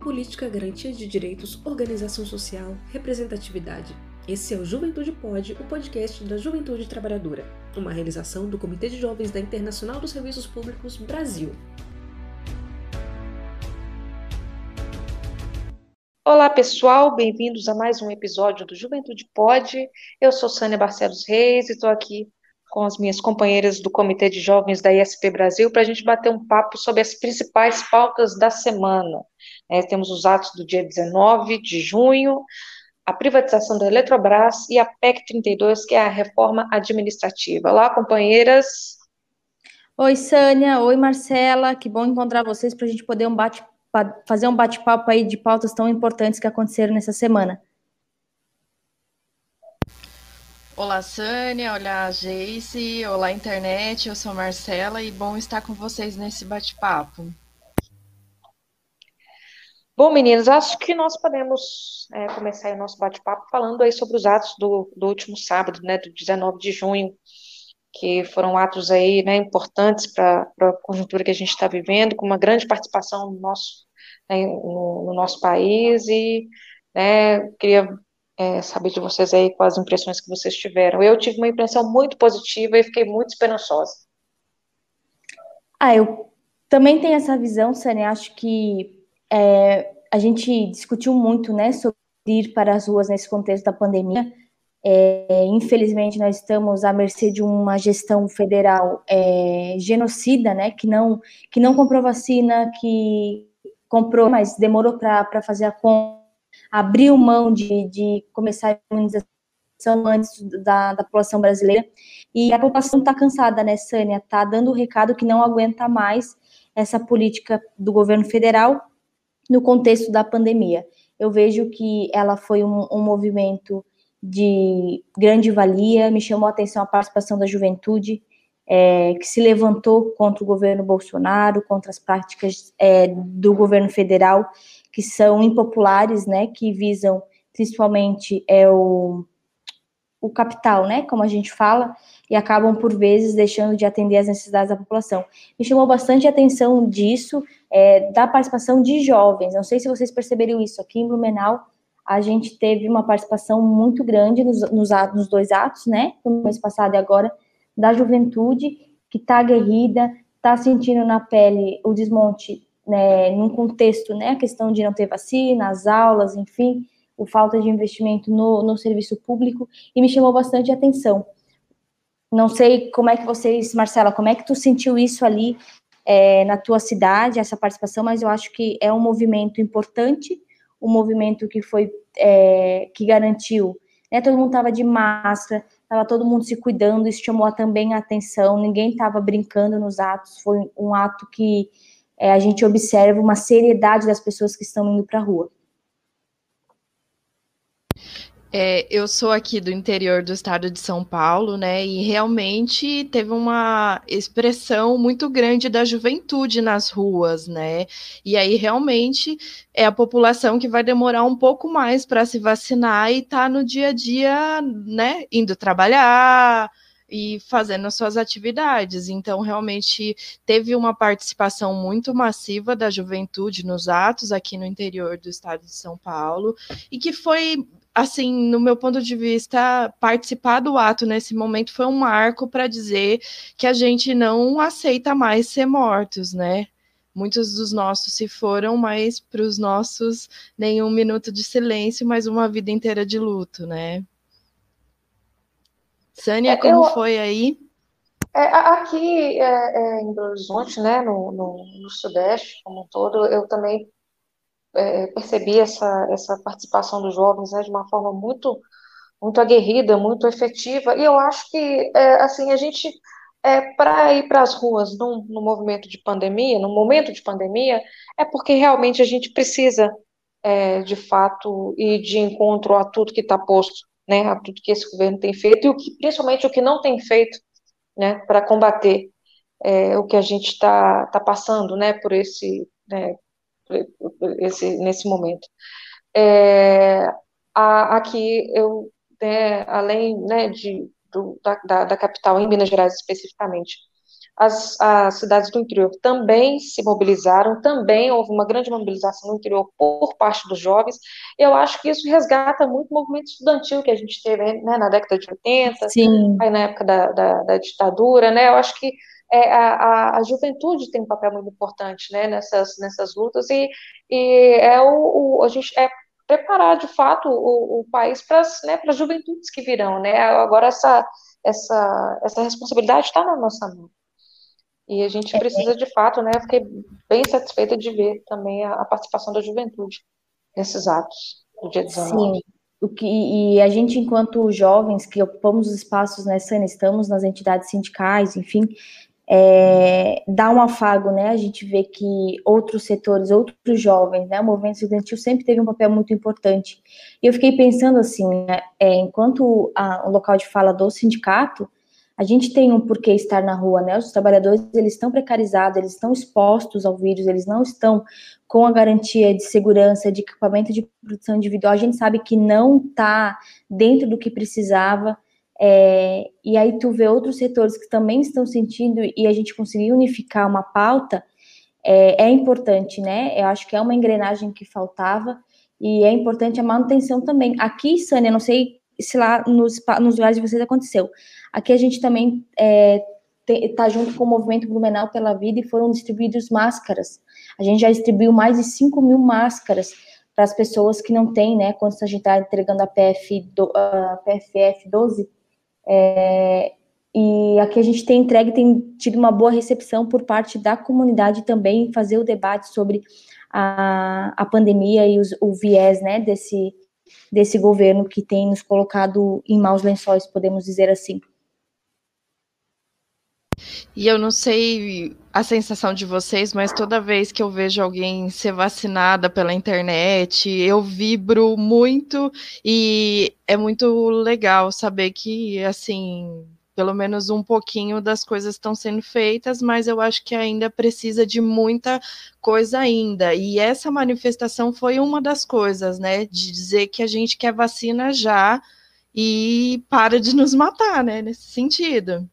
política, garantia de direitos, organização social, representatividade. Esse é o Juventude Pode, o podcast da Juventude Trabalhadora, uma realização do Comitê de Jovens da Internacional dos Serviços Públicos Brasil. Olá pessoal, bem-vindos a mais um episódio do Juventude Pode. Eu sou Sânia Barcelos Reis e estou aqui com as minhas companheiras do Comitê de Jovens da ISP Brasil para a gente bater um papo sobre as principais pautas da semana. É, temos os atos do dia 19 de junho, a privatização da Eletrobras e a PEC 32, que é a reforma administrativa. Olá, companheiras. Oi, Sânia. Oi, Marcela. Que bom encontrar vocês para a gente poder um bate, fazer um bate-papo aí de pautas tão importantes que aconteceram nessa semana. Olá, Sânia. Olá, Jace. Olá, internet. Eu sou Marcela e bom estar com vocês nesse bate-papo. Bom, meninas, acho que nós podemos é, começar o nosso bate-papo falando aí sobre os atos do, do último sábado, né, do 19 de junho, que foram atos aí, né, importantes para a conjuntura que a gente está vivendo, com uma grande participação no nosso, né, no, no, nosso país e, né, queria é, saber de vocês aí quais as impressões que vocês tiveram. Eu tive uma impressão muito positiva e fiquei muito esperançosa. Ah, eu também tenho essa visão, Sânia. Acho que é, a gente discutiu muito, né, sobre ir para as ruas nesse contexto da pandemia. É, infelizmente, nós estamos à mercê de uma gestão federal é, genocida, né, que não, que não comprou vacina, que comprou, mas demorou para fazer a compra abriu mão de, de começar a imunização antes da, da população brasileira. E a população está cansada, né, Sânia? Está dando o recado que não aguenta mais essa política do governo federal no contexto da pandemia. Eu vejo que ela foi um, um movimento de grande valia, me chamou a atenção a participação da juventude, é, que se levantou contra o governo Bolsonaro, contra as práticas é, do governo federal que são impopulares, né, que visam principalmente é o, o capital, né, como a gente fala, e acabam por vezes deixando de atender às necessidades da população. Me chamou bastante a atenção disso, é, da participação de jovens. Não sei se vocês perceberam isso aqui em Blumenau. A gente teve uma participação muito grande nos, nos, nos dois atos, né, no mês passado e agora, da juventude que está aguerrida, está sentindo na pele o desmonte né, num contexto, né, a questão de não ter vacina, as aulas, enfim, o falta de investimento no, no serviço público, e me chamou bastante atenção. Não sei como é que vocês, Marcela, como é que tu sentiu isso ali é, na tua cidade, essa participação, mas eu acho que é um movimento importante, um movimento que foi, é, que garantiu, né, todo mundo estava de máscara, estava todo mundo se cuidando, isso chamou também a atenção, ninguém estava brincando nos atos, foi um ato que é, a gente observa uma seriedade das pessoas que estão indo para a rua. É, eu sou aqui do interior do estado de São Paulo, né? E realmente teve uma expressão muito grande da juventude nas ruas, né? E aí realmente é a população que vai demorar um pouco mais para se vacinar e tá no dia a dia, né? Indo trabalhar, e fazendo as suas atividades. Então, realmente teve uma participação muito massiva da juventude nos atos aqui no interior do estado de São Paulo e que foi assim, no meu ponto de vista, participar do ato nesse momento foi um marco para dizer que a gente não aceita mais ser mortos, né? Muitos dos nossos se foram, mas para os nossos, nenhum minuto de silêncio, mas uma vida inteira de luto, né? Sânia, é, como eu, foi aí? É, aqui é, é, em Belo Horizonte, né, no, no, no, Sudeste como um todo, eu também é, percebi essa, essa participação dos jovens né, de uma forma muito, muito aguerrida, muito efetiva, e eu acho que, é, assim, a gente, é, para ir para as ruas no no movimento de pandemia, no momento de pandemia, é porque realmente a gente precisa, de fato, ir de encontro a tudo que está posto né, a tudo que esse governo tem feito e o que, principalmente o que não tem feito, né, para combater é, o que a gente está tá passando, né, por esse, né, esse nesse momento. É, a, aqui eu, né, além, né, de do, da, da, da capital em Minas Gerais especificamente, as, as cidades do interior também se mobilizaram, também houve uma grande mobilização no interior por parte dos jovens. Eu acho que isso resgata muito o movimento estudantil que a gente teve né, na década de 80, Sim. aí na época da, da, da ditadura, né? Eu acho que é, a, a, juventude tem um papel muito importante né, nessas, nessas lutas e, e é o, o, a gente é preparar de fato o, o país para né, as juventudes que virão, né? Agora essa essa essa responsabilidade está na nossa mão e a gente precisa de fato, né? Fiquei bem satisfeita de ver também a, a participação da juventude nesses atos do dia 19. Sim. O que, e a gente, enquanto jovens que ocupamos os espaços né, estamos nas entidades sindicais, enfim, é, dá um afago, né? A gente vê que outros setores, outros jovens, né? O movimento estudantil sempre teve um papel muito importante. E eu fiquei pensando assim, né, é, enquanto o local de fala do sindicato, a gente tem um porquê estar na rua, né? Os trabalhadores, eles estão precarizados, eles estão expostos ao vírus, eles não estão com a garantia de segurança, de equipamento de produção individual. A gente sabe que não está dentro do que precisava. É, e aí tu vê outros setores que também estão sentindo e a gente conseguir unificar uma pauta é, é, importante, né? Eu acho que é uma engrenagem que faltava e é importante a manutenção também. Aqui, Sânia, não sei se lá nos, nos lugares de vocês aconteceu. Aqui a gente também está é, junto com o Movimento Blumenau pela Vida e foram distribuídas máscaras. A gente já distribuiu mais de 5 mil máscaras para as pessoas que não têm, né? Quando a gente está entregando a, PF, do, a PFF 12, é, e aqui a gente tem entregue, tem tido uma boa recepção por parte da comunidade também, fazer o debate sobre a, a pandemia e os, o viés né, desse, desse governo que tem nos colocado em maus lençóis, podemos dizer assim. E eu não sei a sensação de vocês, mas toda vez que eu vejo alguém ser vacinada pela internet, eu vibro muito e é muito legal saber que, assim, pelo menos um pouquinho das coisas estão sendo feitas, mas eu acho que ainda precisa de muita coisa ainda. E essa manifestação foi uma das coisas, né, de dizer que a gente quer vacina já e para de nos matar, né, nesse sentido.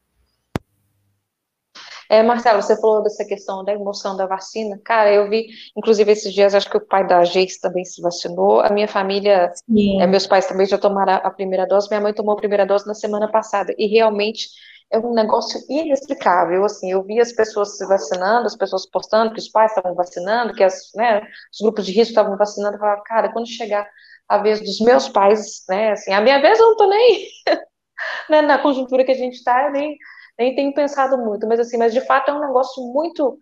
É, Marcelo, você falou dessa questão da emoção da vacina. Cara, eu vi, inclusive esses dias, acho que o pai da Jace também se vacinou. A minha família, é, meus pais também já tomaram a primeira dose. Minha mãe tomou a primeira dose na semana passada. E realmente é um negócio inexplicável. Assim, eu vi as pessoas se vacinando, as pessoas postando que os pais estavam vacinando, que as, né, os grupos de risco estavam vacinando. Eu falava, cara, quando chegar a vez dos meus pais, né, assim, a minha vez eu não tô nem né, na conjuntura que a gente está, eu nem nem tenho pensado muito, mas assim, mas de fato é um negócio muito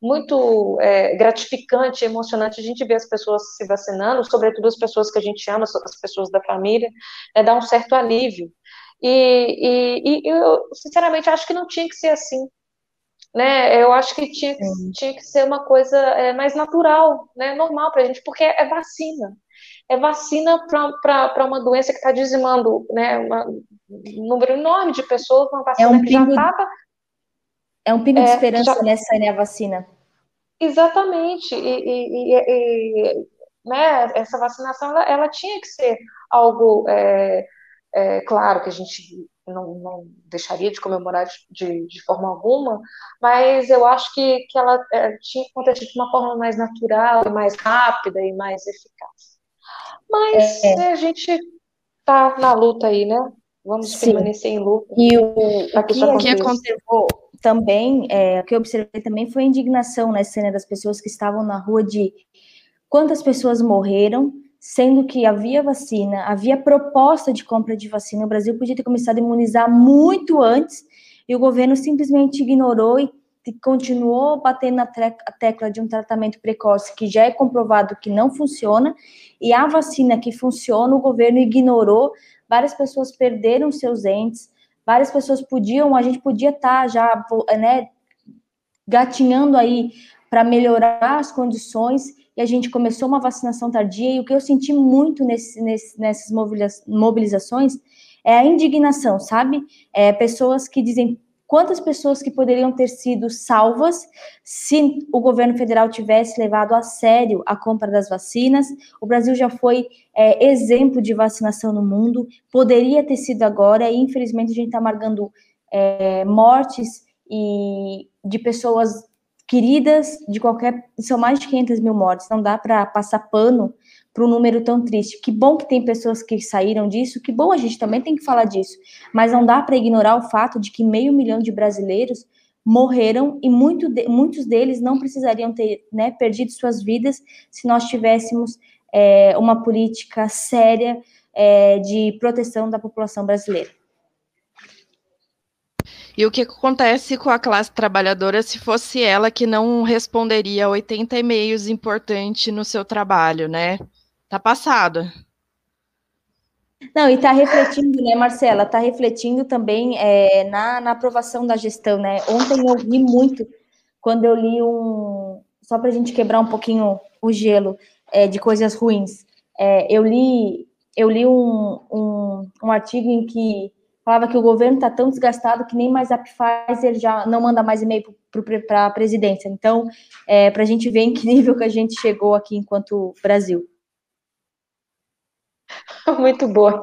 muito é, gratificante, emocionante a gente ver as pessoas se vacinando, sobretudo as pessoas que a gente ama, as pessoas da família, é, dá um certo alívio. E, e, e, eu, sinceramente, acho que não tinha que ser assim. Né? Eu acho que tinha, tinha que ser uma coisa é, mais natural, né? normal para a gente, porque é vacina é vacina para uma doença que está dizimando né, uma, um número enorme de pessoas, uma vacina é um que pingo, já estava. É um pingo é, de esperança já, nessa né, a vacina. Exatamente. E, e, e, e né, essa vacinação ela, ela, tinha que ser algo. É, é, claro que a gente não, não, deixaria de comemorar de, de, forma alguma, mas eu acho que, que ela é, tinha que acontecer de uma forma mais natural, mais rápida e mais eficaz. Mas é. a gente tá na luta aí, né? Vamos Sim. permanecer em luta. E o, o que, que aconteceu também, é, o que eu observei também foi a indignação na cena das pessoas que estavam na rua de quantas pessoas morreram, sendo que havia vacina, havia proposta de compra de vacina. O Brasil podia ter começado a imunizar muito antes e o governo simplesmente ignorou e continuou batendo na tecla de um tratamento precoce que já é comprovado que não funciona, e a vacina que funciona, o governo ignorou, várias pessoas perderam seus entes, várias pessoas podiam, a gente podia estar tá já, né, gatinhando aí para melhorar as condições, e a gente começou uma vacinação tardia, e o que eu senti muito nesse, nesse, nessas mobilizações é a indignação, sabe? É, pessoas que dizem, quantas pessoas que poderiam ter sido salvas se o governo federal tivesse levado a sério a compra das vacinas. O Brasil já foi é, exemplo de vacinação no mundo, poderia ter sido agora, e infelizmente a gente está amargando é, mortes e de pessoas queridas de qualquer. São mais de 500 mil mortes, não dá para passar pano para um número tão triste. Que bom que tem pessoas que saíram disso, que bom a gente também tem que falar disso, mas não dá para ignorar o fato de que meio milhão de brasileiros morreram e muito de, muitos deles não precisariam ter né, perdido suas vidas se nós tivéssemos é, uma política séria é, de proteção da população brasileira. E o que acontece com a classe trabalhadora se fosse ela que não responderia 80 e-mails importantes no seu trabalho, né? Tá passado. Não, e está refletindo, né, Marcela? Está refletindo também é, na, na aprovação da gestão, né? Ontem eu vi muito, quando eu li um. Só para a gente quebrar um pouquinho o gelo é, de coisas ruins. É, eu li, eu li um, um, um artigo em que falava que o governo está tão desgastado que nem mais a Pfizer já não manda mais e-mail para a presidência. Então, é, para a gente ver em que nível que a gente chegou aqui enquanto Brasil. Muito boa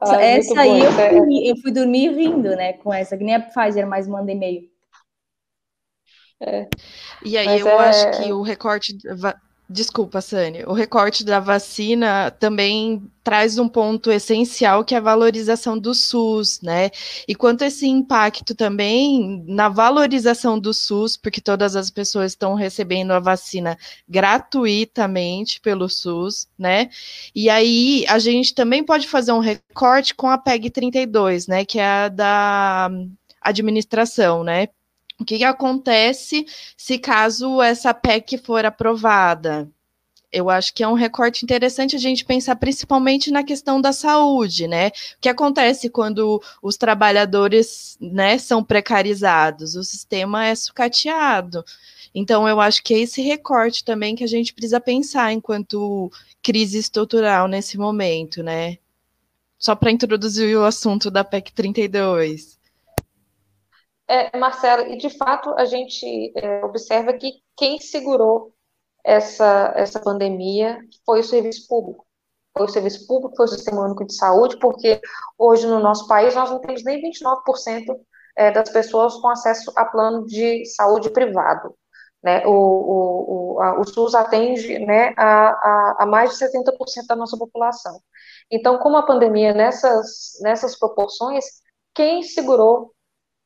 ah, essa aí eu fui, eu fui, dormir rindo, né, com essa, que nem a Pfizer mais manda e-mail. É. E aí Mas eu é... acho que o recorte Desculpa, Sânia. O recorte da vacina também traz um ponto essencial que é a valorização do SUS, né? E quanto esse impacto também na valorização do SUS, porque todas as pessoas estão recebendo a vacina gratuitamente pelo SUS, né? E aí a gente também pode fazer um recorte com a PEG 32, né? Que é a da administração, né? O que, que acontece se caso essa PEC for aprovada? eu acho que é um recorte interessante a gente pensar principalmente na questão da saúde, né? O que acontece quando os trabalhadores né, são precarizados? O sistema é sucateado. Então, eu acho que é esse recorte também que a gente precisa pensar enquanto crise estrutural nesse momento, né? Só para introduzir o assunto da PEC 32. É, Marcelo, e de fato a gente é, observa que quem segurou essa, essa pandemia foi o serviço público. Foi o serviço público, foi o Sistema Único de Saúde, porque hoje no nosso país nós não temos nem 29% é, das pessoas com acesso a plano de saúde privado. Né? O, o, o, a, o SUS atende né, a, a, a mais de 70% da nossa população. Então, como a pandemia nessas, nessas proporções, quem segurou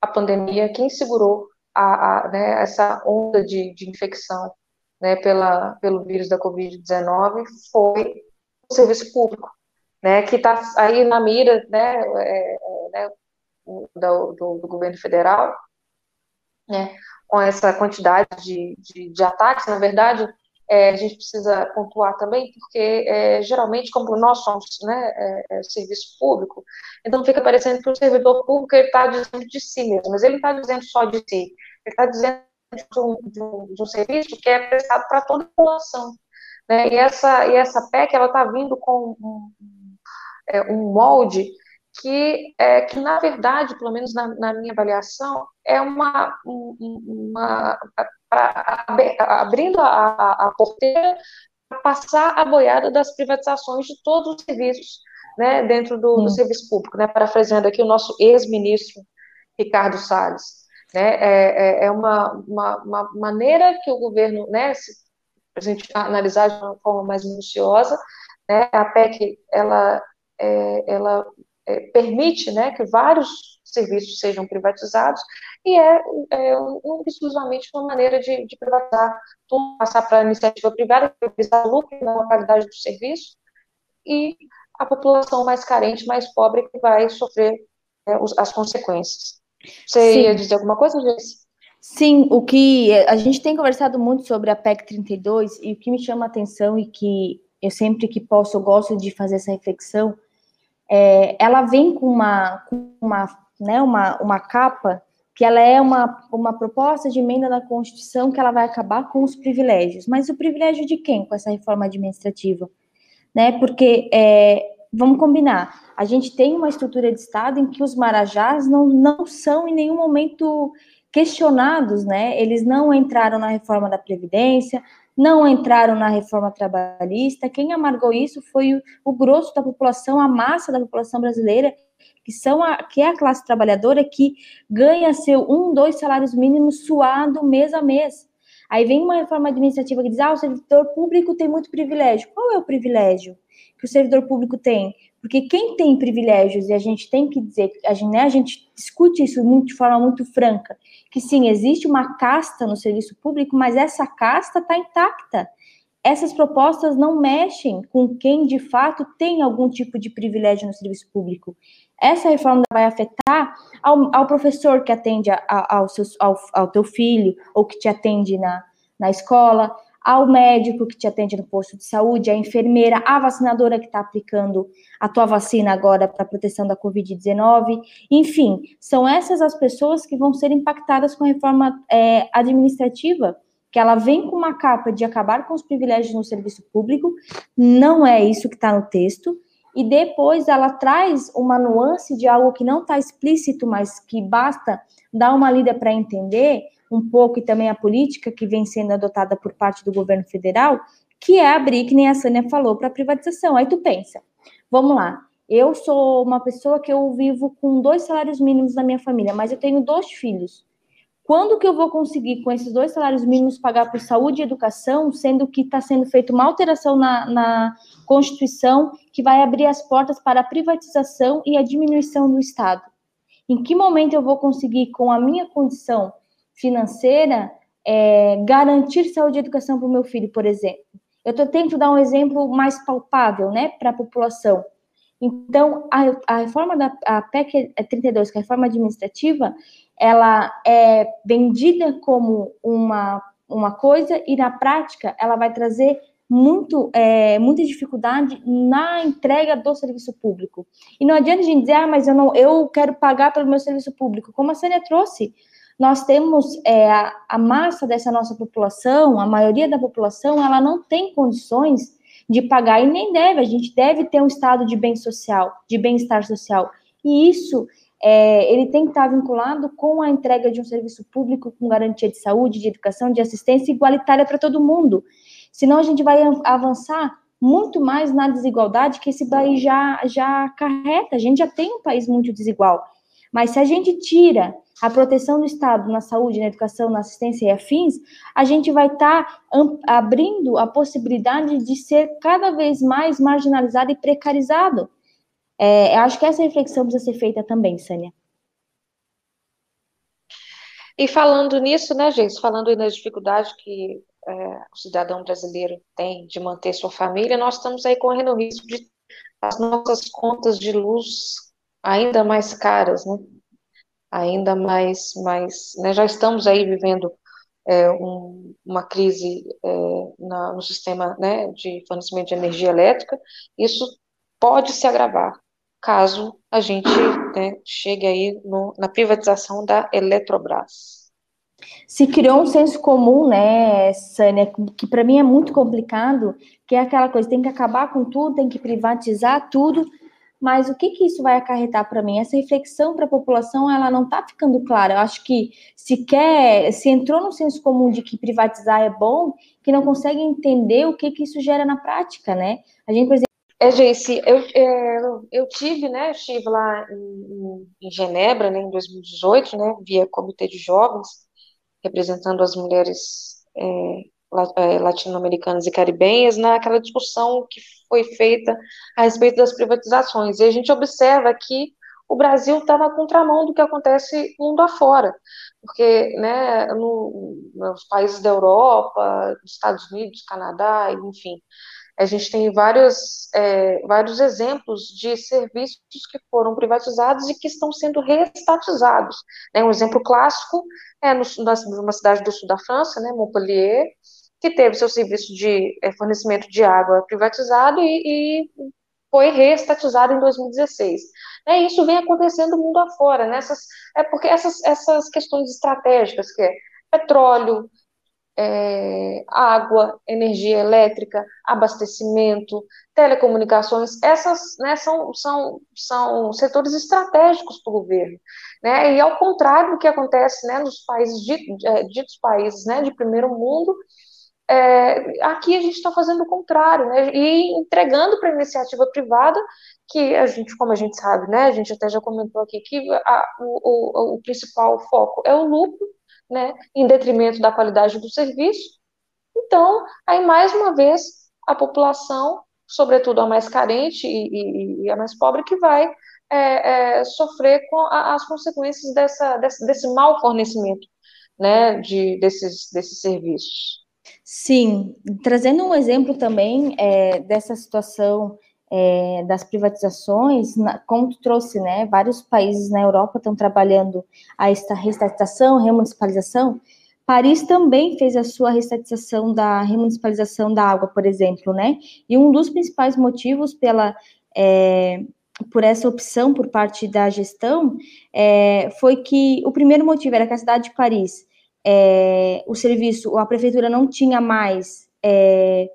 a pandemia, quem segurou a, a né, essa onda de, de infecção né, pela, pelo vírus da Covid-19 foi o serviço público, né, que está aí na mira né, é, é, né, do, do, do, governo federal, né, com essa quantidade de, de, de ataques, na verdade, é, a gente precisa pontuar também, porque é, geralmente, como nós somos né, é, é serviço público, então fica parecendo que o servidor público está dizendo de si mesmo, mas ele está dizendo só de si, ele está dizendo de um, de, um, de um, serviço que é prestado para toda a população. Né? E, essa, e essa PEC está vindo com um, é, um molde que, é, que, na verdade, pelo menos na, na minha avaliação, é uma, uma abrindo a, a porteira para passar a boiada das privatizações de todos os serviços né, dentro do, do serviço público, né, parafraseando aqui o nosso ex-ministro Ricardo Salles. Né, é, é, é uma, uma, uma, maneira que o governo, né, se a gente analisar de uma forma mais minuciosa, né, a PEC, ela, é, ela é, permite né, que vários serviços sejam privatizados e é, é um, exclusivamente uma maneira de, de privatizar, tudo passar para a iniciativa privada, privatizar o lucro, não a qualidade do serviço, e a população mais carente, mais pobre, que vai sofrer é, as consequências. Você Sim. ia dizer alguma coisa, Jess? Sim, o que a gente tem conversado muito sobre a PEC 32 e o que me chama a atenção e que eu sempre que posso eu gosto de fazer essa reflexão, é, ela vem com uma, com uma, né, uma, uma capa que ela é uma, uma proposta de emenda da Constituição que ela vai acabar com os privilégios. Mas o privilégio de quem com essa reforma administrativa? Né? Porque, é, vamos combinar, a gente tem uma estrutura de Estado em que os marajás não, não são em nenhum momento questionados, né? Eles não entraram na reforma da Previdência, não entraram na reforma trabalhista. Quem amargou isso foi o, o grosso da população, a massa da população brasileira, que são a, que é a classe trabalhadora que ganha seu um, dois salários mínimos suado mês a mês. Aí vem uma reforma administrativa que diz: ah, o servidor público tem muito privilégio. Qual é o privilégio que o servidor público tem? Porque quem tem privilégios, e a gente tem que dizer, a gente, né, a gente discute isso muito, de forma muito franca, que sim, existe uma casta no serviço público, mas essa casta está intacta. Essas propostas não mexem com quem de fato tem algum tipo de privilégio no serviço público. Essa reforma vai afetar ao, ao professor que atende a, a, ao, seus, ao, ao teu filho, ou que te atende na, na escola, ao médico que te atende no posto de saúde, a enfermeira, a vacinadora que está aplicando a tua vacina agora para proteção da Covid-19. Enfim, são essas as pessoas que vão ser impactadas com a reforma é, administrativa, que ela vem com uma capa de acabar com os privilégios no serviço público, não é isso que está no texto, e depois ela traz uma nuance de algo que não está explícito, mas que basta dar uma lida para entender, um pouco, e também a política que vem sendo adotada por parte do governo federal, que é abrir, que nem a Sânia falou, para privatização. Aí tu pensa, vamos lá, eu sou uma pessoa que eu vivo com dois salários mínimos na minha família, mas eu tenho dois filhos. Quando que eu vou conseguir, com esses dois salários mínimos, pagar por saúde e educação, sendo que está sendo feita uma alteração na, na Constituição que vai abrir as portas para a privatização e a diminuição do Estado? Em que momento eu vou conseguir, com a minha condição financeira, é, garantir saúde e educação para o meu filho, por exemplo. Eu tô, tento dar um exemplo mais palpável, né, para a população. Então, a, a reforma da a PEC 32, que é a reforma administrativa, ela é vendida como uma, uma coisa e, na prática, ela vai trazer muito, é, muita dificuldade na entrega do serviço público. E não adianta a gente dizer, ah, mas eu, não, eu quero pagar pelo meu serviço público, como a Sânia trouxe nós temos é, a, a massa dessa nossa população, a maioria da população, ela não tem condições de pagar e nem deve. A gente deve ter um estado de bem social, de bem-estar social. E isso é, ele tem que estar vinculado com a entrega de um serviço público com garantia de saúde, de educação, de assistência igualitária para todo mundo. Senão a gente vai avançar muito mais na desigualdade que esse país já, já carreta. A gente já tem um país muito desigual. Mas se a gente tira a proteção do Estado na saúde, na educação, na assistência e afins, a gente vai estar tá abrindo a possibilidade de ser cada vez mais marginalizado e precarizado. É, acho que essa reflexão precisa ser feita também, Sânia. E falando nisso, né, gente, falando nas dificuldades que é, o cidadão brasileiro tem de manter sua família, nós estamos aí correndo o risco de as nossas contas de luz ainda mais caras, né? ainda mais, mais né, já estamos aí vivendo é, um, uma crise é, na, no sistema né, de fornecimento de energia elétrica, isso pode se agravar caso a gente né, chegue aí no, na privatização da Eletrobras. Se criou um senso comum, né, Sânia, que para mim é muito complicado, que é aquela coisa, tem que acabar com tudo, tem que privatizar tudo, mas o que, que isso vai acarretar para mim? Essa reflexão para a população, ela não está ficando clara. Eu acho que se quer, se entrou no senso comum de que privatizar é bom, que não consegue entender o que, que isso gera na prática, né? A gente, por exemplo, é, Geice, eu, é, eu tive, né, estive lá em, em, Genebra, né, em 2018, né, via Comitê de Jovens, representando as mulheres é, latino-americanas e caribenhas naquela discussão que foi feita a respeito das privatizações. E a gente observa que o Brasil está na contramão do que acontece mundo afora, porque né, no, nos países da Europa, Estados Unidos, Canadá, enfim, a gente tem vários, é, vários exemplos de serviços que foram privatizados e que estão sendo reestatizados. Né? Um exemplo clássico é no, numa cidade do sul da França, né, Montpellier, que teve seu serviço de é, fornecimento de água privatizado e, e foi reestatizado em 2016. É, isso vem acontecendo mundo afora, né? é porque essas, essas questões estratégicas, que é petróleo, é, água, energia elétrica, abastecimento, telecomunicações, essas né, são, são, são setores estratégicos para o governo. Né? E ao contrário do que acontece né, nos países, é, ditos países né, de primeiro mundo, é, aqui a gente está fazendo o contrário, né, e entregando para a iniciativa privada que a gente, como a gente sabe, né, a gente até já comentou aqui que a, o, o, o principal foco é o lucro, né, em detrimento da qualidade do serviço. Então, aí mais uma vez a população, sobretudo a mais carente e, e, e a mais pobre, que vai é, é, sofrer com a, as consequências dessa, desse, desse mau fornecimento, né, de, desses, desses serviços. Sim, trazendo um exemplo também é, dessa situação é, das privatizações, na, como tu trouxe, né, vários países na Europa estão trabalhando a esta restatização, remunicipalização. Paris também fez a sua restatização da remunicipalização da água, por exemplo, né? E um dos principais motivos pela é, por essa opção por parte da gestão é, foi que o primeiro motivo era que a cidade de Paris, é, o serviço, a prefeitura não tinha mais é,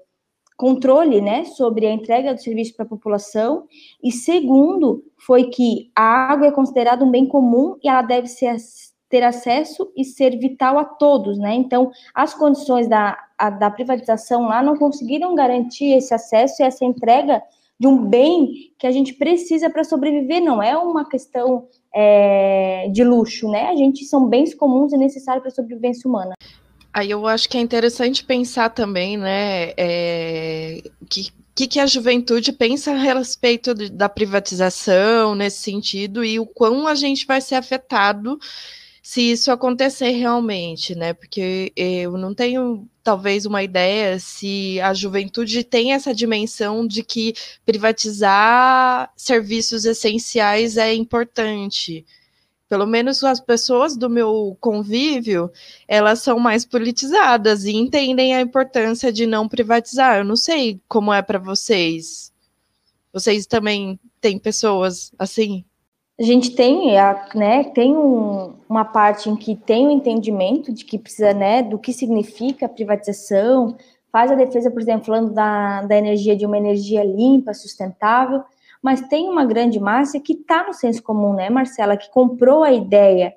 controle né, sobre a entrega do serviço para a população, e segundo, foi que a água é considerada um bem comum e ela deve ser, ter acesso e ser vital a todos, né? Então, as condições da, a, da privatização lá não conseguiram garantir esse acesso e essa entrega de um bem que a gente precisa para sobreviver, não é uma questão é, de luxo, né? A gente são bens comuns e necessários para a sobrevivência humana. Aí eu acho que é interessante pensar também, né, é, que que, que a juventude pensa a respeito de, da privatização nesse sentido e o quão a gente vai ser afetado se isso acontecer realmente, né? Porque eu não tenho talvez uma ideia se a juventude tem essa dimensão de que privatizar serviços essenciais é importante pelo menos as pessoas do meu convívio, elas são mais politizadas e entendem a importância de não privatizar. Eu não sei como é para vocês. Vocês também têm pessoas assim? A gente tem, né, tem um, uma parte em que tem o entendimento de que precisa, né, do que significa a privatização, faz a defesa, por exemplo, falando da, da energia de uma energia limpa, sustentável, mas tem uma grande massa que está no senso comum, né, Marcela, que comprou a ideia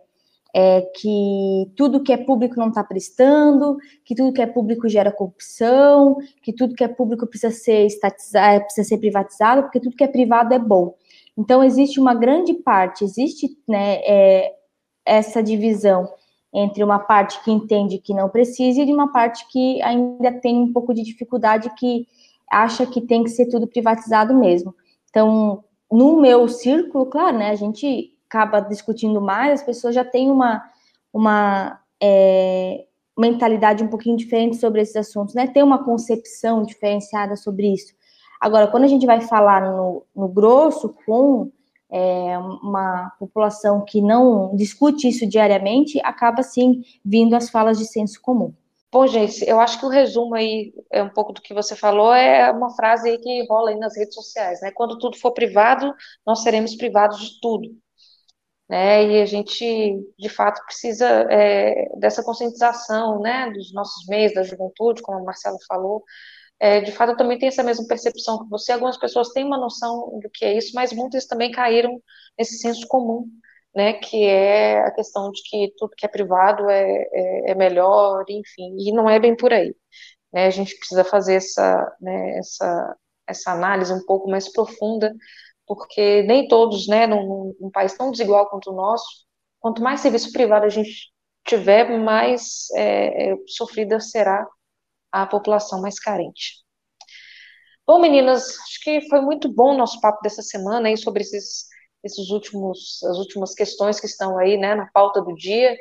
é, que tudo que é público não está prestando, que tudo que é público gera corrupção, que tudo que é público precisa ser precisa ser privatizado, porque tudo que é privado é bom. Então existe uma grande parte, existe né, é, essa divisão entre uma parte que entende que não precisa e de uma parte que ainda tem um pouco de dificuldade que acha que tem que ser tudo privatizado mesmo. Então, no meu círculo, claro, né, a gente acaba discutindo mais, as pessoas já têm uma, uma é, mentalidade um pouquinho diferente sobre esses assuntos, né? Tem uma concepção diferenciada sobre isso. Agora, quando a gente vai falar no, no grosso com é, uma população que não discute isso diariamente, acaba sim vindo as falas de senso comum. Bom, gente, eu acho que o resumo aí, é um pouco do que você falou, é uma frase aí que rola aí nas redes sociais, né? Quando tudo for privado, nós seremos privados de tudo. Né? E a gente, de fato, precisa é, dessa conscientização, né, dos nossos meios, da juventude, como a Marcela falou. É, de fato, eu também tenho essa mesma percepção que você. Algumas pessoas têm uma noção do que é isso, mas muitas também caíram nesse senso comum né, que é a questão de que tudo que é privado é, é, é melhor, enfim, e não é bem por aí. Né, a gente precisa fazer essa, né, essa, essa análise um pouco mais profunda, porque nem todos, né, num, num país tão desigual quanto o nosso, quanto mais serviço privado a gente tiver, mais é, é sofrida será a população mais carente. Bom, meninas, acho que foi muito bom o nosso papo dessa semana aí sobre esses esses últimos, as últimas questões que estão aí, né, na pauta do dia.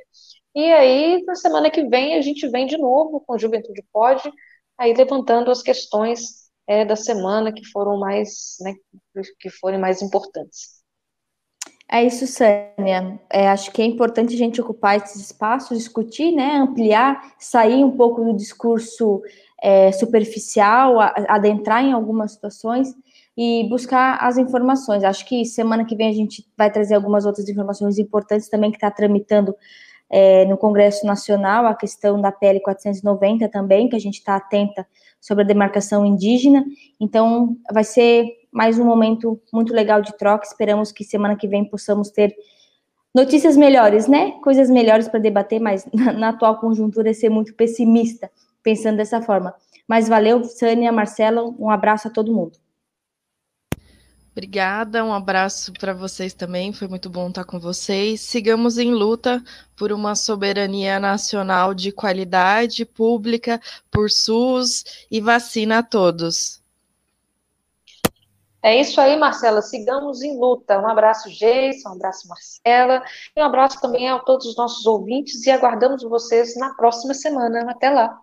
E aí, na semana que vem, a gente vem de novo com Juventude Pode, aí levantando as questões é, da semana que foram mais, né, que forem mais importantes. É isso, Sânia. É, acho que é importante a gente ocupar esses espaços, discutir, né, ampliar, sair um pouco do discurso é, superficial, adentrar em algumas situações e buscar as informações. Acho que semana que vem a gente vai trazer algumas outras informações importantes também que está tramitando é, no Congresso Nacional, a questão da PL 490 também, que a gente está atenta sobre a demarcação indígena. Então, vai ser mais um momento muito legal de troca. Esperamos que semana que vem possamos ter notícias melhores, né? Coisas melhores para debater, mas na, atual conjuntura é ser muito pessimista pensando dessa forma. Mas valeu, Sânia, Marcelo, um abraço a todo mundo. Obrigada, um abraço para vocês também, foi muito bom estar com vocês. Sigamos em luta por uma soberania nacional de qualidade pública, por SUS e vacina a todos. É isso aí, Marcela. Sigamos em luta. Um abraço, Geison, um abraço, Marcela, e um abraço também a todos os nossos ouvintes e aguardamos vocês na próxima semana. Até lá.